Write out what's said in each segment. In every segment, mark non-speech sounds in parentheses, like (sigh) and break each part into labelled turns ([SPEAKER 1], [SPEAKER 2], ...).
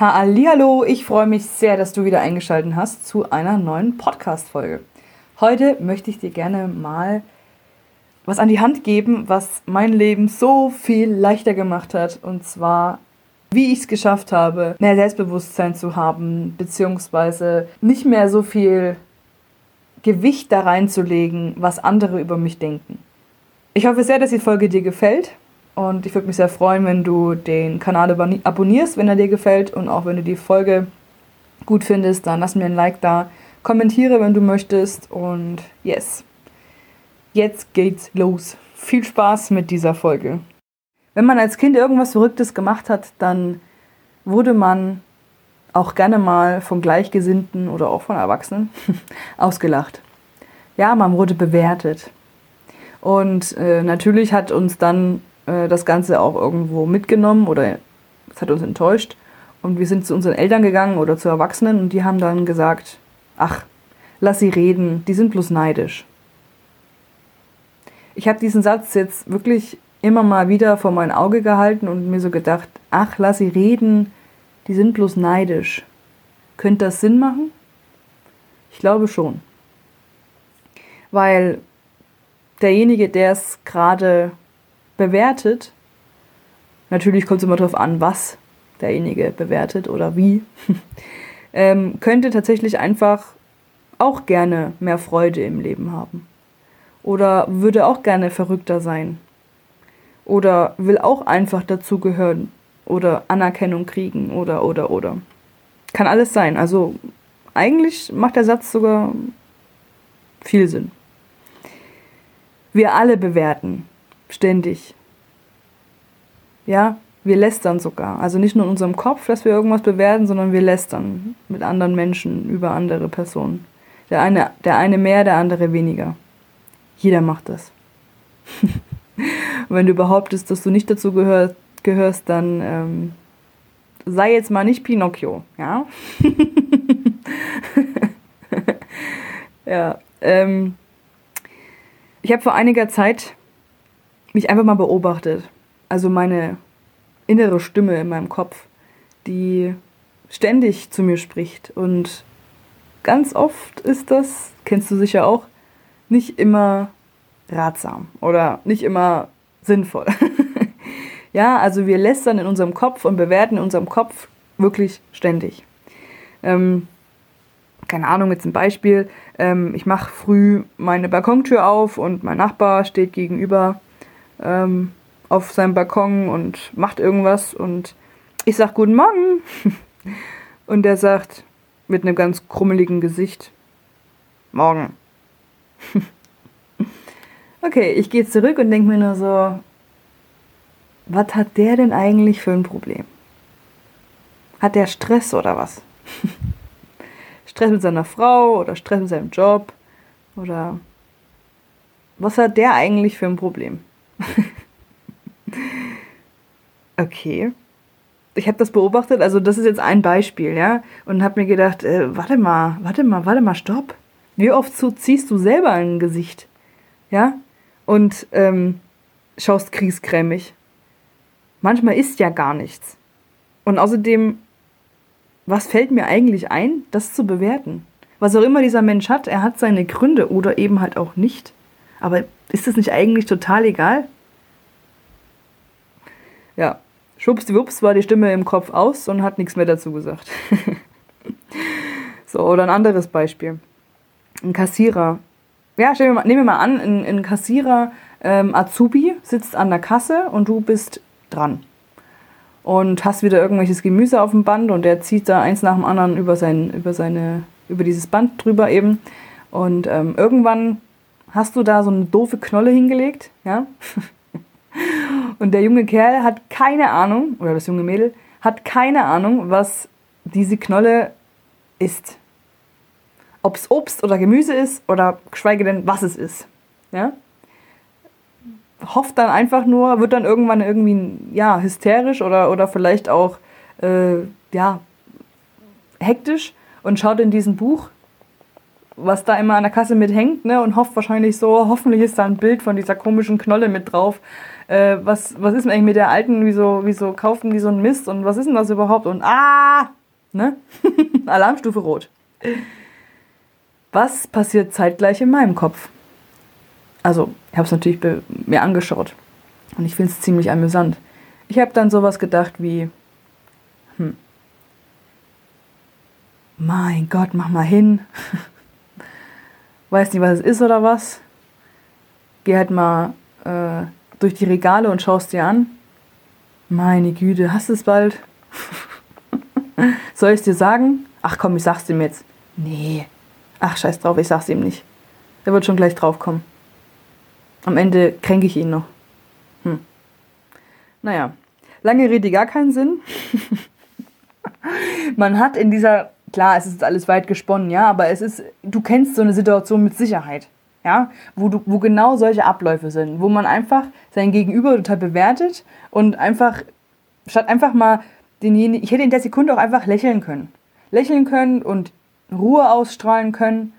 [SPEAKER 1] Hallo, ich freue mich sehr, dass du wieder eingeschaltet hast zu einer neuen Podcast-Folge. Heute möchte ich dir gerne mal was an die Hand geben, was mein Leben so viel leichter gemacht hat. Und zwar, wie ich es geschafft habe, mehr Selbstbewusstsein zu haben, beziehungsweise nicht mehr so viel Gewicht da reinzulegen, was andere über mich denken. Ich hoffe sehr, dass die Folge dir gefällt und ich würde mich sehr freuen, wenn du den Kanal abonnierst, wenn er dir gefällt. Und auch wenn du die Folge gut findest, dann lass mir ein Like da. Kommentiere, wenn du möchtest. Und yes, jetzt geht's los. Viel Spaß mit dieser Folge. Wenn man als Kind irgendwas Verrücktes gemacht hat, dann wurde man auch gerne mal von Gleichgesinnten oder auch von Erwachsenen (laughs) ausgelacht. Ja, man wurde bewertet. Und äh, natürlich hat uns dann äh, das Ganze auch irgendwo mitgenommen oder es hat uns enttäuscht. Und wir sind zu unseren Eltern gegangen oder zu Erwachsenen und die haben dann gesagt, ach, lass sie reden, die sind bloß neidisch. Ich habe diesen Satz jetzt wirklich immer mal wieder vor mein Auge gehalten und mir so gedacht, ach, lass sie reden, die sind bloß neidisch. Könnte das Sinn machen? Ich glaube schon. Weil derjenige, der es gerade bewertet, natürlich kommt es immer darauf an, was derjenige bewertet oder wie, (laughs) ähm, könnte tatsächlich einfach auch gerne mehr Freude im Leben haben. Oder würde auch gerne verrückter sein. Oder will auch einfach dazugehören oder Anerkennung kriegen oder oder oder. Kann alles sein. Also eigentlich macht der Satz sogar viel Sinn. Wir alle bewerten Ständig. Ja, wir lästern sogar. Also nicht nur in unserem Kopf, dass wir irgendwas bewerten, sondern wir lästern mit anderen Menschen über andere Personen. Der eine, der eine mehr, der andere weniger. Jeder macht das. (laughs) Wenn du behauptest, dass du nicht dazu gehör, gehörst, dann ähm, sei jetzt mal nicht Pinocchio, ja? (laughs) ja, ähm, ich habe vor einiger Zeit mich einfach mal beobachtet. Also meine innere Stimme in meinem Kopf, die ständig zu mir spricht. Und ganz oft ist das, kennst du sicher auch, nicht immer ratsam oder nicht immer sinnvoll. (laughs) ja, also wir lästern in unserem Kopf und bewerten in unserem Kopf wirklich ständig. Ähm, keine Ahnung, jetzt ein Beispiel. Ähm, ich mache früh meine Balkontür auf und mein Nachbar steht gegenüber ähm, auf seinem Balkon und macht irgendwas und ich sag Guten Morgen. (laughs) Und er sagt mit einem ganz krummeligen Gesicht Morgen. (laughs) okay, ich gehe zurück und denke mir nur so, was hat der denn eigentlich für ein Problem? Hat der Stress oder was? (laughs) Stress mit seiner Frau oder Stress mit seinem Job? Oder was hat der eigentlich für ein Problem? (laughs) okay. Ich habe das beobachtet, also das ist jetzt ein Beispiel, ja, und habe mir gedacht, äh, warte mal, warte mal, warte mal, stopp. Wie oft so ziehst du selber ein Gesicht, ja, und ähm, schaust kriegskrämig. Manchmal ist ja gar nichts. Und außerdem, was fällt mir eigentlich ein, das zu bewerten? Was auch immer dieser Mensch hat, er hat seine Gründe oder eben halt auch nicht. Aber ist das nicht eigentlich total egal? Ja, schwuppsdiwupps war die Stimme im Kopf aus und hat nichts mehr dazu gesagt. (laughs) so, oder ein anderes Beispiel. Ein Kassierer. Ja, stell mal, nehmen wir mal an, ein, ein Kassierer ähm, Azubi sitzt an der Kasse und du bist dran. Und hast wieder irgendwelches Gemüse auf dem Band und der zieht da eins nach dem anderen über, sein, über, seine, über dieses Band drüber eben. Und ähm, irgendwann hast du da so eine doofe Knolle hingelegt, ja? (laughs) Und der junge Kerl hat keine Ahnung, oder das junge Mädel, hat keine Ahnung, was diese Knolle ist. Ob es Obst oder Gemüse ist oder geschweige denn, was es ist. Ja? Hofft dann einfach nur, wird dann irgendwann irgendwie ja, hysterisch oder, oder vielleicht auch äh, ja, hektisch und schaut in diesem Buch was da immer an der Kasse mit hängt, ne, und hofft wahrscheinlich so, hoffentlich ist da ein Bild von dieser komischen Knolle mit drauf, Äh, was, was ist denn eigentlich mit der alten? Wieso, wieso kaufen die so einen Mist? Und was ist denn das überhaupt? Und ah! Ne? (laughs) Alarmstufe rot. Was passiert zeitgleich in meinem Kopf? Also, ich habe es natürlich mir angeschaut. Und ich finde es ziemlich amüsant. Ich habe dann sowas gedacht wie, hm, mein Gott, mach mal hin. (laughs) Weiß nicht, was es ist oder was. Geh halt mal äh, durch die Regale und schaust dir an. Meine Güte, hast du es bald? (laughs) Soll ich es dir sagen? Ach komm, ich sag's ihm jetzt. Nee. Ach, scheiß drauf, ich sag's ihm nicht. Der wird schon gleich draufkommen. Am Ende kränke ich ihn noch. Hm. Naja, lange Rede gar keinen Sinn. (laughs) Man hat in dieser, klar, es ist alles weit gesponnen, ja, aber es ist, du kennst so eine Situation mit Sicherheit, ja, wo, du, wo genau solche Abläufe sind, wo man einfach sein Gegenüber total bewertet und einfach, statt einfach mal denjenigen, ich hätte in der Sekunde auch einfach lächeln können. Lächeln können und Ruhe ausstrahlen können.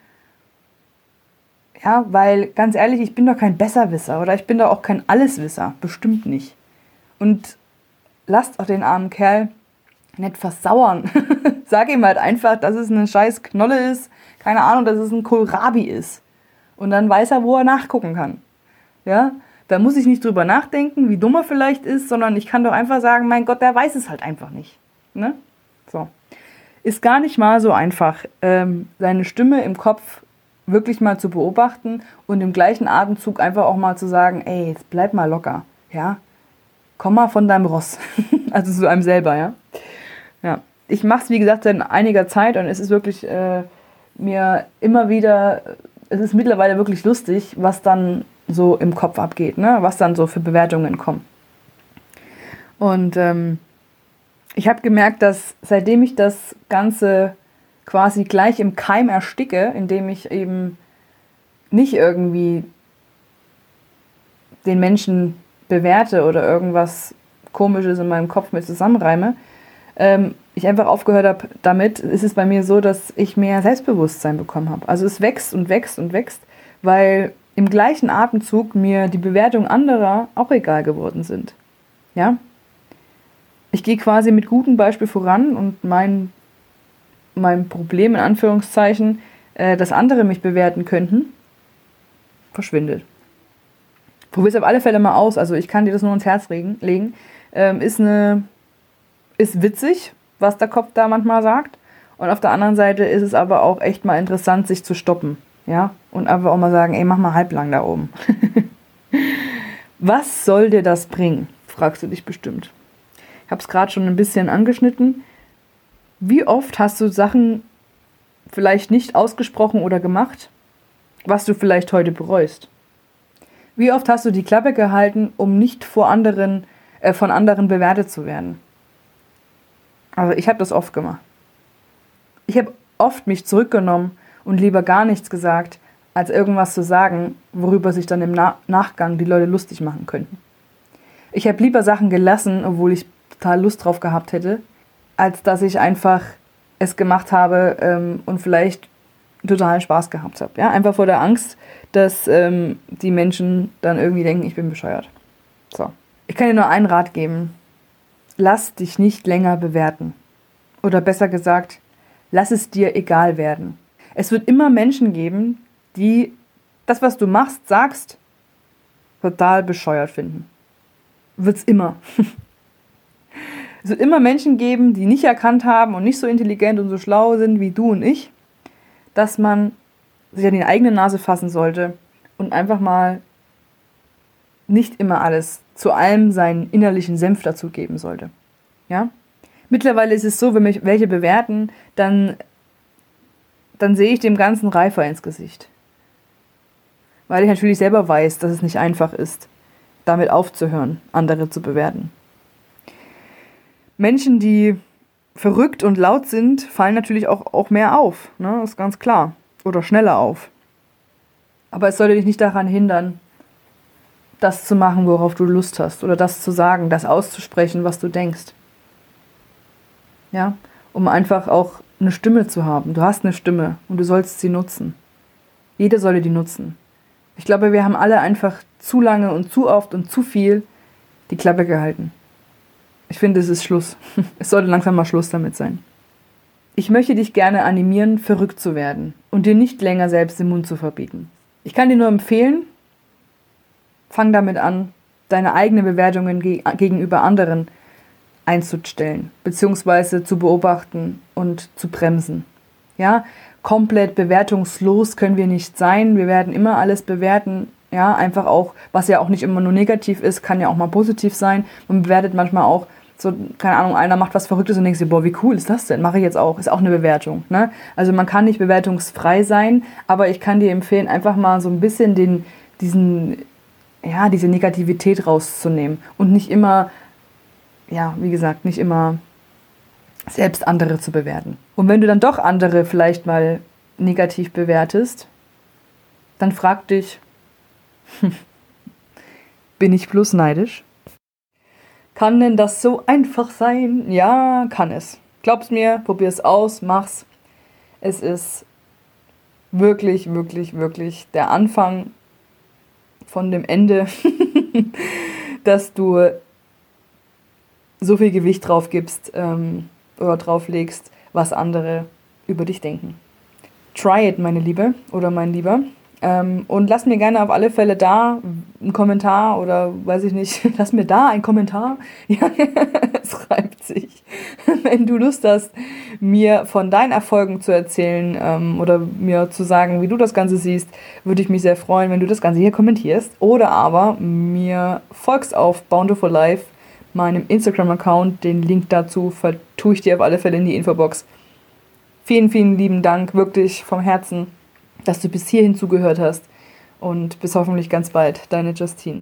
[SPEAKER 1] Ja, weil ganz ehrlich, ich bin doch kein Besserwisser oder ich bin doch auch kein Alleswisser. Bestimmt nicht. Und lasst auch den armen Kerl nicht versauern. (laughs) Sag ihm halt einfach, dass es eine scheiß Knolle ist. Keine Ahnung, dass es ein Kohlrabi ist. Und dann weiß er, wo er nachgucken kann. Ja, da muss ich nicht drüber nachdenken, wie dumm er vielleicht ist, sondern ich kann doch einfach sagen, mein Gott, der weiß es halt einfach nicht. Ne? So. Ist gar nicht mal so einfach, ähm, seine Stimme im Kopf wirklich mal zu beobachten und im gleichen Atemzug einfach auch mal zu sagen, ey, jetzt bleib mal locker, ja, komm mal von deinem Ross, (laughs) also zu einem selber, ja. Ja, ich mache es wie gesagt seit einiger Zeit und es ist wirklich äh, mir immer wieder, es ist mittlerweile wirklich lustig, was dann so im Kopf abgeht, ne? was dann so für Bewertungen kommen. Und ähm, ich habe gemerkt, dass seitdem ich das Ganze quasi gleich im Keim ersticke, indem ich eben nicht irgendwie den Menschen bewerte oder irgendwas Komisches in meinem Kopf mit zusammenreime, ähm, ich einfach aufgehört habe damit, ist es bei mir so, dass ich mehr Selbstbewusstsein bekommen habe. Also es wächst und wächst und wächst, weil im gleichen Atemzug mir die Bewertung anderer auch egal geworden sind. Ja? Ich gehe quasi mit gutem Beispiel voran und mein, mein Problem in Anführungszeichen, äh, dass andere mich bewerten könnten, verschwindet. Probier es auf alle Fälle mal aus. Also ich kann dir das nur ins Herz legen. Ähm, ist eine ist witzig, was der Kopf da manchmal sagt. Und auf der anderen Seite ist es aber auch echt mal interessant, sich zu stoppen. Ja, und einfach auch mal sagen, ey, mach mal halblang da oben. (laughs) was soll dir das bringen? Fragst du dich bestimmt. Ich habe es gerade schon ein bisschen angeschnitten. Wie oft hast du Sachen vielleicht nicht ausgesprochen oder gemacht, was du vielleicht heute bereust? Wie oft hast du die Klappe gehalten, um nicht vor anderen, äh, von anderen bewertet zu werden? Also ich habe das oft gemacht. Ich habe oft mich zurückgenommen und lieber gar nichts gesagt, als irgendwas zu sagen, worüber sich dann im Na Nachgang die Leute lustig machen könnten. Ich habe lieber Sachen gelassen, obwohl ich total Lust drauf gehabt hätte, als dass ich einfach es gemacht habe ähm, und vielleicht totalen Spaß gehabt habe. Ja? Einfach vor der Angst, dass ähm, die Menschen dann irgendwie denken, ich bin bescheuert. So. Ich kann dir nur einen Rat geben lass dich nicht länger bewerten. Oder besser gesagt, lass es dir egal werden. Es wird immer Menschen geben, die das, was du machst, sagst, total bescheuert finden. Wird's immer. (laughs) es wird immer Menschen geben, die nicht erkannt haben und nicht so intelligent und so schlau sind wie du und ich, dass man sich an die eigene Nase fassen sollte und einfach mal nicht immer alles zu allem seinen innerlichen Senf dazugeben sollte. Ja? Mittlerweile ist es so, wenn mich welche bewerten, dann, dann sehe ich dem Ganzen reifer ins Gesicht. Weil ich natürlich selber weiß, dass es nicht einfach ist, damit aufzuhören, andere zu bewerten. Menschen, die verrückt und laut sind, fallen natürlich auch, auch mehr auf. Ne? ist ganz klar. Oder schneller auf. Aber es sollte dich nicht daran hindern, das zu machen, worauf du Lust hast, oder das zu sagen, das auszusprechen, was du denkst. Ja, um einfach auch eine Stimme zu haben. Du hast eine Stimme und du sollst sie nutzen. Jeder solle die nutzen. Ich glaube, wir haben alle einfach zu lange und zu oft und zu viel die Klappe gehalten. Ich finde, es ist Schluss. (laughs) Es sollte langsam mal Schluss damit sein. Ich möchte dich gerne animieren, verrückt zu werden und dir nicht länger selbst den Mund zu verbieten. Ich kann dir nur empfehlen, fang damit an, deine eigenen Bewertungen gegenüber anderen einzustellen, beziehungsweise zu beobachten und zu bremsen. Ja, komplett bewertungslos können wir nicht sein. Wir werden immer alles bewerten. Ja, einfach auch, was ja auch nicht immer nur negativ ist, kann ja auch mal positiv sein. Man bewertet manchmal auch so, keine Ahnung, einer macht was Verrücktes und denkst dir, boah, wie cool ist das denn? Mache ich jetzt auch. Ist auch eine Bewertung. Ne? Also man kann nicht bewertungsfrei sein, aber ich kann dir empfehlen, einfach mal so ein bisschen den, diesen, ja, diese Negativität rauszunehmen und nicht immer, ja, wie gesagt, nicht immer selbst andere zu bewerten. Und wenn du dann doch andere vielleicht mal negativ bewertest, dann frag dich, (laughs) bin ich bloß neidisch? Kann denn das so einfach sein? Ja, kann es. Glaub's mir, probier's aus, mach's. Es ist wirklich, wirklich, wirklich der Anfang von dem Ende, (laughs) dass du so viel Gewicht drauf gibst ähm, oder drauf legst, was andere über dich denken. Try it, meine Liebe oder mein Lieber. Ähm, und lass mir gerne auf alle Fälle da einen Kommentar oder weiß ich nicht, (laughs) lass mir da einen Kommentar. (laughs) Ja, (laughs) es reibt sich. Wenn du Lust hast, mir von deinen Erfolgen zu erzählen ähm, oder mir zu sagen, wie du das Ganze siehst, würde ich mich sehr freuen, wenn du das Ganze hier kommentierst. Oder aber mir folgst auf Bountiful Life, meinem Instagram-Account. Den Link dazu vertue ich dir auf alle Fälle in die Infobox. Vielen, vielen lieben Dank, wirklich vom Herzen dass du bis hierhin zugehört hast und bis hoffentlich ganz bald, deine Justine.